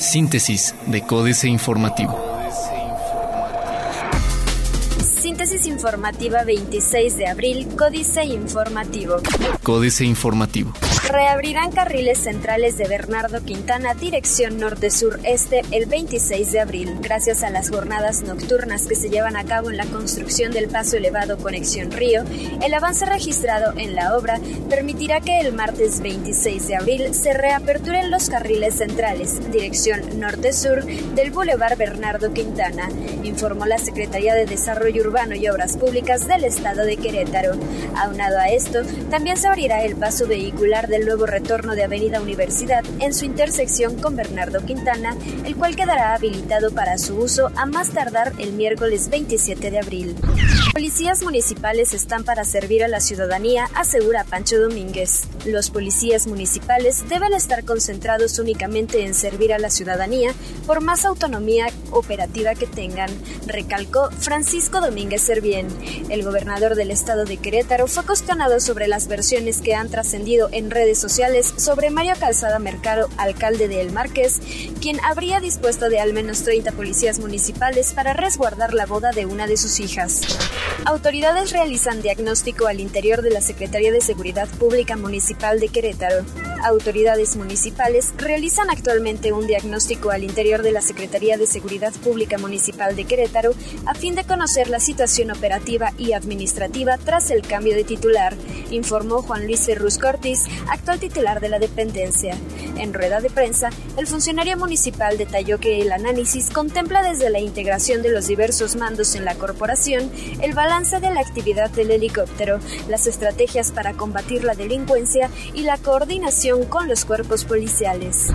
Síntesis de Códice Informativo. Síntesis informativa 26 de abril, Códice Informativo. Códice Informativo. Reabrirán carriles centrales de Bernardo Quintana, dirección norte-sur-este, el 26 de abril. Gracias a las jornadas nocturnas que se llevan a cabo en la construcción del paso elevado Conexión Río, el avance registrado en la obra permitirá que el martes 26 de abril se reaperturen los carriles centrales, dirección norte-sur, del Boulevard Bernardo Quintana, informó la Secretaría de Desarrollo Urbano y Obras Públicas del Estado de Querétaro. Aunado a esto, también se abrirá el paso vehicular del nuevo retorno de Avenida Universidad en su intersección con Bernardo Quintana, el cual quedará habilitado para su uso a más tardar el miércoles 27 de abril. Policías municipales están para servir a la ciudadanía, asegura Pancho Domínguez. Los policías municipales deben estar concentrados únicamente en servir a la ciudadanía por más autonomía operativa que tengan, recalcó Francisco Domínguez Servién. El gobernador del estado de Querétaro fue cuestionado sobre las versiones que han trascendido en redes sociales sobre Mario Calzada Mercado, alcalde de El Marqués, quien habría dispuesto de al menos 30 policías municipales para resguardar la boda de una de sus hijas. Autoridades realizan diagnóstico al interior de la Secretaría de Seguridad Pública Municipal de Querétaro. Autoridades municipales realizan actualmente un diagnóstico al interior de la Secretaría de Seguridad Pública Municipal de Querétaro a fin de conocer la situación operativa y administrativa tras el cambio de titular, informó Juan Luis Ferrus Cortis, actual titular de la dependencia. En rueda de prensa, el funcionario municipal detalló que el análisis contempla desde la integración de los diversos mandos en la corporación, el balance de la actividad del helicóptero, las estrategias para combatir la delincuencia y la coordinación con los cuerpos policiales.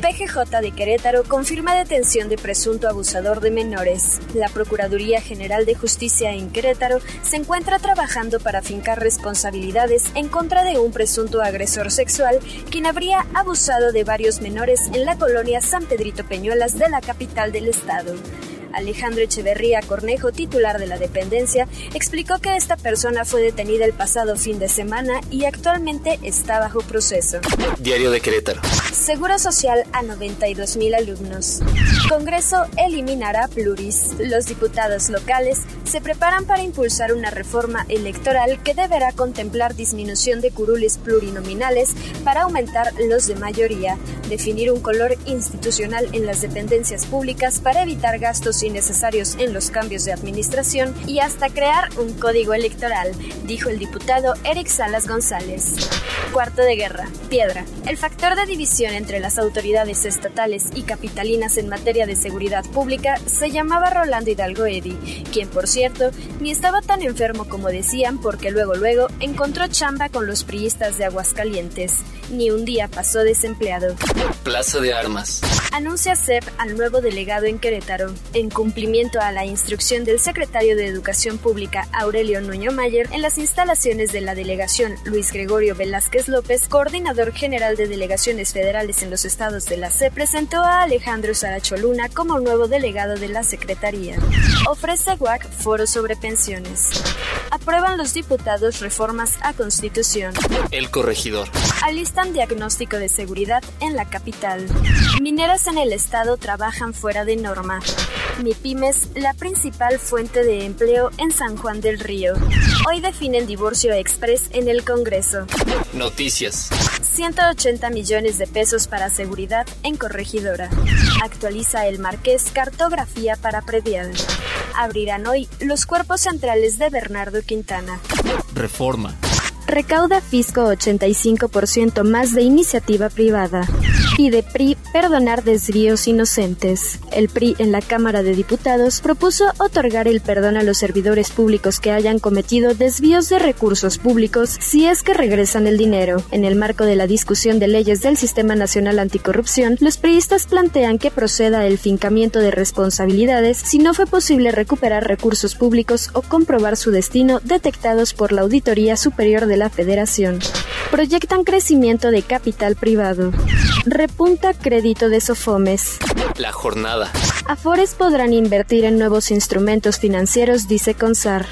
PGJ de Querétaro confirma detención de presunto abusador de menores. La Procuraduría General de Justicia en Querétaro se encuentra trabajando para fincar responsabilidades en contra de un presunto agresor sexual quien habría abusado de varios menores en la colonia San Pedrito Peñuelas de la capital del estado. Alejandro Echeverría Cornejo, titular de la dependencia, explicó que esta persona fue detenida el pasado fin de semana y actualmente está bajo proceso. Diario de Querétaro. Seguro Social a 92 mil alumnos. Congreso eliminará pluris. Los diputados locales se preparan para impulsar una reforma electoral que deberá contemplar disminución de curules plurinominales para aumentar los de mayoría, definir un color institucional en las dependencias públicas para evitar gastos innecesarios en los cambios de administración y hasta crear un código electoral, dijo el diputado Eric Salas González. Cuarto de guerra. Piedra. El factor de división entre las autoridades estatales y capitalinas en materia de seguridad pública se llamaba Rolando Hidalgo Eddy, quien por cierto ni estaba tan enfermo como decían porque luego luego encontró chamba con los priistas de Aguascalientes. Ni un día pasó desempleado. Plaza de Armas. Anuncia CEP al nuevo delegado en Querétaro. En cumplimiento a la instrucción del secretario de Educación Pública Aurelio Nuño Mayer en las instalaciones de la delegación Luis Gregorio Velázquez López, coordinador general de delegaciones federales en los estados de la CEP, presentó a Alejandro Saracholuna como nuevo delegado de la Secretaría. Ofrece WAC foro sobre pensiones. Aprueban los diputados reformas a Constitución. El corregidor. Alistan diagnóstico de seguridad en la capital. Mineras en el estado trabajan fuera de norma. MIPIMES, la principal fuente de empleo en San Juan del Río. Hoy definen divorcio express en el Congreso. Noticias. 180 millones de pesos para seguridad en corregidora. Actualiza el Marqués cartografía para predial. Abrirán hoy los cuerpos centrales de Bernardo Quintana. Reforma. Recauda Fisco 85% más de iniciativa privada. Pide PRI perdonar desvíos inocentes. El PRI en la Cámara de Diputados propuso otorgar el perdón a los servidores públicos que hayan cometido desvíos de recursos públicos si es que regresan el dinero. En el marco de la discusión de leyes del Sistema Nacional Anticorrupción, los priistas plantean que proceda el fincamiento de responsabilidades si no fue posible recuperar recursos públicos o comprobar su destino detectados por la Auditoría Superior de la Federación. Proyectan crecimiento de capital privado. Repunta crédito de Sofomes. La jornada. Afores podrán invertir en nuevos instrumentos financieros, dice Consar.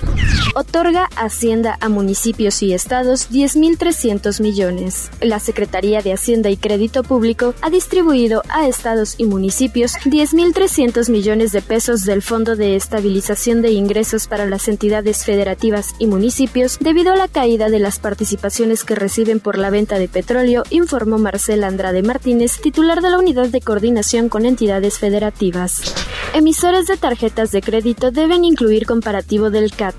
Otorga Hacienda a municipios y estados 10.300 millones. La Secretaría de Hacienda y Crédito Público ha distribuido a estados y municipios 10.300 millones de pesos del Fondo de Estabilización de Ingresos para las entidades federativas y municipios debido a la caída de las participaciones que reciben por la venta de petróleo, informó Marcela Andrade Martínez, titular de la Unidad de Coordinación con Entidades Federativas. Emisores de tarjetas de crédito deben incluir comparativo del CAT.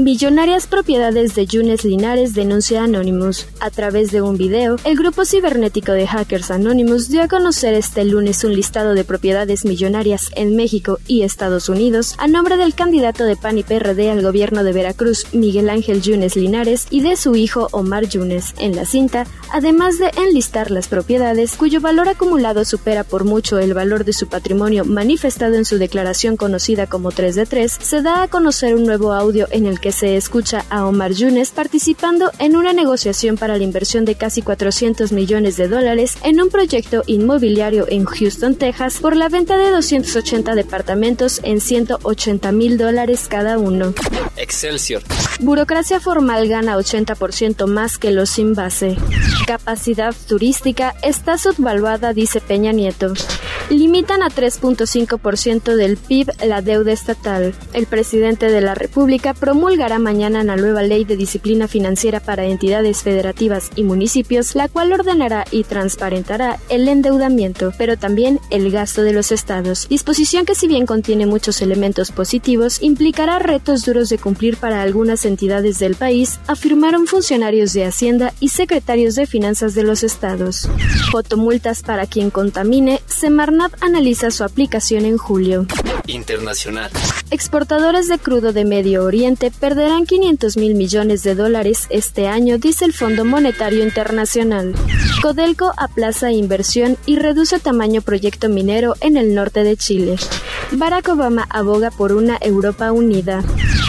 Millonarias propiedades de Yunes Linares denuncia Anonymous. A través de un video, el grupo cibernético de hackers Anonymous dio a conocer este lunes un listado de propiedades millonarias en México y Estados Unidos a nombre del candidato de PAN y PRD al gobierno de Veracruz, Miguel Ángel Yunes Linares, y de su hijo Omar Yunes. En la cinta, además de enlistar las propiedades cuyo valor acumulado supera por mucho el valor de su patrimonio manifestado en su declaración conocida como 3 de 3, se da a conocer un nuevo audio en el que se escucha a Omar Yunes participando en una negociación para la inversión de casi 400 millones de dólares en un proyecto inmobiliario en Houston, Texas, por la venta de 280 departamentos en 180 mil dólares cada uno. Excelsior. Burocracia formal gana 80% más que los sin base. Capacidad turística está subvaluada, dice Peña Nieto. Limitan a 3.5% del PIB la deuda estatal. El presidente de la República promulgará mañana la nueva ley de disciplina financiera para entidades federativas y municipios, la cual ordenará y transparentará el endeudamiento, pero también el gasto de los estados. Disposición que si bien contiene muchos elementos positivos, implicará retos duros de cumplir para algunas entidades del país, afirmaron funcionarios de Hacienda y secretarios de Finanzas de los estados. Fotomultas para quien contamine, Semarnat analiza su aplicación en julio. Internacional. Exportadores de crudo de Medio Oriente perderán 500 mil millones de dólares este año, dice el Fondo Monetario Internacional. Codelco aplaza inversión y reduce tamaño proyecto minero en el norte de Chile. Barack Obama aboga por una Europa unida.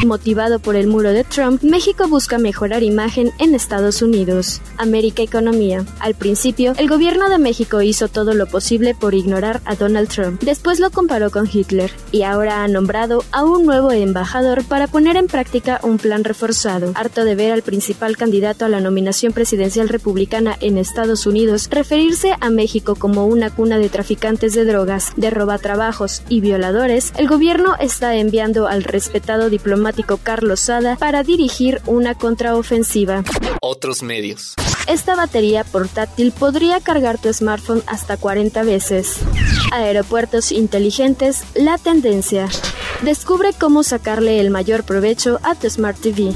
Motivado por el muro de Trump, México busca mejorar imagen en Estados Unidos. América Economía. Al principio, el gobierno de México hizo todo lo posible por ignorar a Donald Trump. Después lo comparó con Hitler y ahora ha nombrado a un nuevo embajador para poner en práctica un plan reforzado. Harto de ver al principal candidato a la nominación presidencial republicana en Estados Unidos referirse a México como una cuna de traficantes de drogas, de robatrabajos y violadores, el gobierno está enviando al respetado diplomático Carlos Sada para dirigir una contraofensiva. Otros medios. Esta batería portátil podría cargar tu smartphone hasta 40 veces. Aeropuertos inteligentes, la tendencia. Descubre cómo sacarle el mayor provecho a tu Smart TV.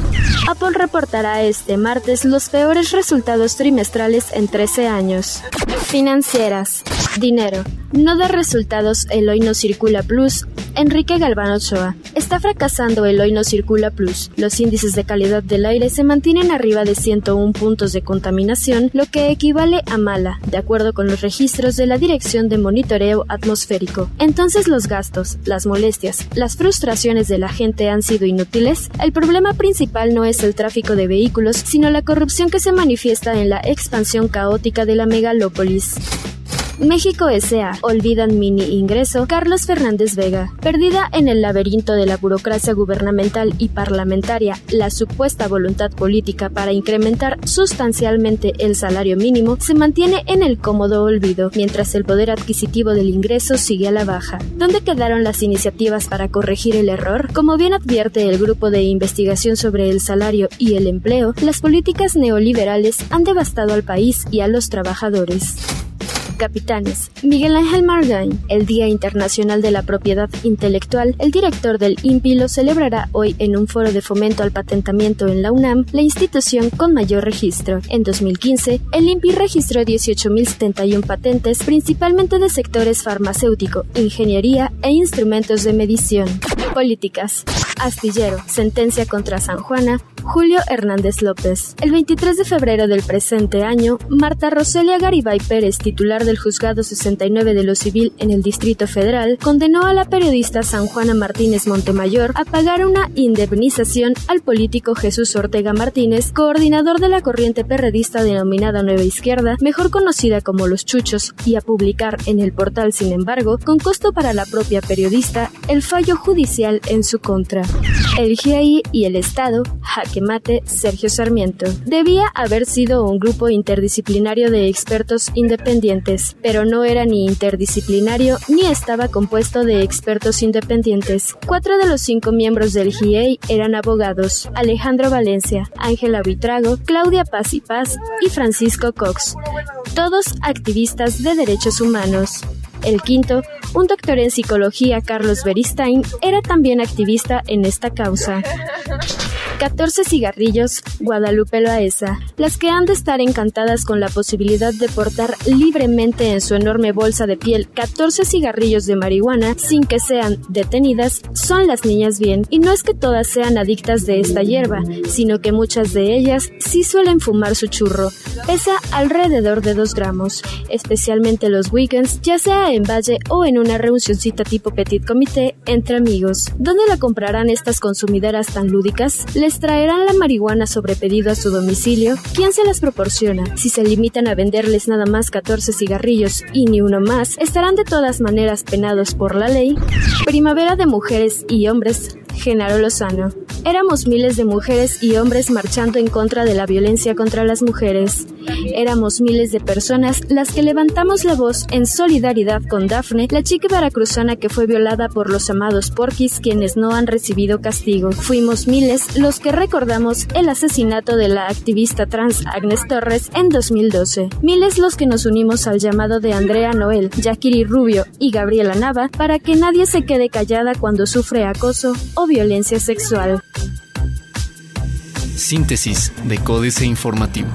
Apple reportará este martes los peores resultados trimestrales en 13 años. Financieras. Dinero. No da resultados el Hoy No Circula Plus. Enrique Galván Ochoa. Está fracasando el Hoy No Circula Plus. Los índices de calidad del aire se mantienen arriba de 101 puntos de contaminación, lo que equivale a mala, de acuerdo con los registros de la Dirección de Monitoreo Atmosférico. Entonces los gastos, las molestias, las frustraciones de la gente han sido inútiles. El problema principal no es el tráfico de vehículos, sino la corrupción que se manifiesta en la expansión caótica de la megalópolis. México S.A. Olvidan mini ingreso Carlos Fernández Vega. Perdida en el laberinto de la burocracia gubernamental y parlamentaria, la supuesta voluntad política para incrementar sustancialmente el salario mínimo se mantiene en el cómodo olvido, mientras el poder adquisitivo del ingreso sigue a la baja. ¿Dónde quedaron las iniciativas para corregir el error? Como bien advierte el grupo de investigación sobre el salario y el empleo, las políticas neoliberales han devastado al país y a los trabajadores capitanes. Miguel Ángel Margain, el Día Internacional de la Propiedad Intelectual, el director del INPI lo celebrará hoy en un foro de fomento al patentamiento en la UNAM, la institución con mayor registro. En 2015, el INPI registró 18.071 patentes, principalmente de sectores farmacéutico, ingeniería e instrumentos de medición. Políticas. Astillero, sentencia contra San Juana, Julio Hernández López. El 23 de febrero del presente año, Marta Roselia Garibay Pérez, titular del Juzgado 69 de lo Civil en el Distrito Federal, condenó a la periodista San Juana Martínez Montemayor a pagar una indemnización al político Jesús Ortega Martínez, coordinador de la corriente perredista denominada Nueva Izquierda, mejor conocida como Los Chuchos, y a publicar en el portal, sin embargo, con costo para la propia periodista, el fallo judicial en su contra. El GIEI y el Estado, jaque mate, Sergio Sarmiento. Debía haber sido un grupo interdisciplinario de expertos independientes, pero no era ni interdisciplinario ni estaba compuesto de expertos independientes. Cuatro de los cinco miembros del GIEI eran abogados, Alejandro Valencia, Ángela Buitrago, Claudia Paz y Paz y Francisco Cox, todos activistas de derechos humanos. El quinto, un doctor en psicología, Carlos Beristain, era también activista en esta causa. 14 cigarrillos, Guadalupe Loaesa, las que han de estar encantadas con la posibilidad de portar libremente en su enorme bolsa de piel 14 cigarrillos de marihuana sin que sean detenidas, son las niñas bien, y no es que todas sean adictas de esta hierba, sino que muchas de ellas sí suelen fumar su churro, pesa alrededor de 2 gramos, especialmente los weekends, ya sea en Valle o en una reunioncita tipo petit comité entre amigos. ¿Dónde la comprarán estas consumideras tan lúdicas? Traerán la marihuana sobre pedido a su domicilio? ¿Quién se las proporciona? Si se limitan a venderles nada más 14 cigarrillos y ni uno más, estarán de todas maneras penados por la ley. Primavera de mujeres y hombres Genaro Lozano. Éramos miles de mujeres y hombres marchando en contra de la violencia contra las mujeres. Éramos miles de personas las que levantamos la voz en solidaridad con Dafne, la chica veracruzana que fue violada por los amados porquis quienes no han recibido castigo. Fuimos miles los que recordamos el asesinato de la activista trans Agnes Torres en 2012. Miles los que nos unimos al llamado de Andrea Noel, Jacquiri Rubio y Gabriela Nava para que nadie se quede callada cuando sufre acoso violencia sexual. Síntesis de Códice Informativo.